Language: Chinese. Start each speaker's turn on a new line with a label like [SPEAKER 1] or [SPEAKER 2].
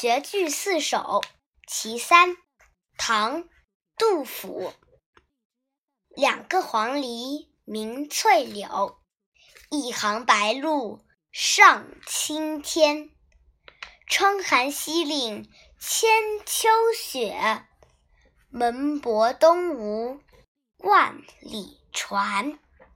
[SPEAKER 1] 绝句四首其三唐杜甫。两个黄鹂鸣翠柳一行白鹭上青天。窗含西岭千秋雪门泊东吴万里船。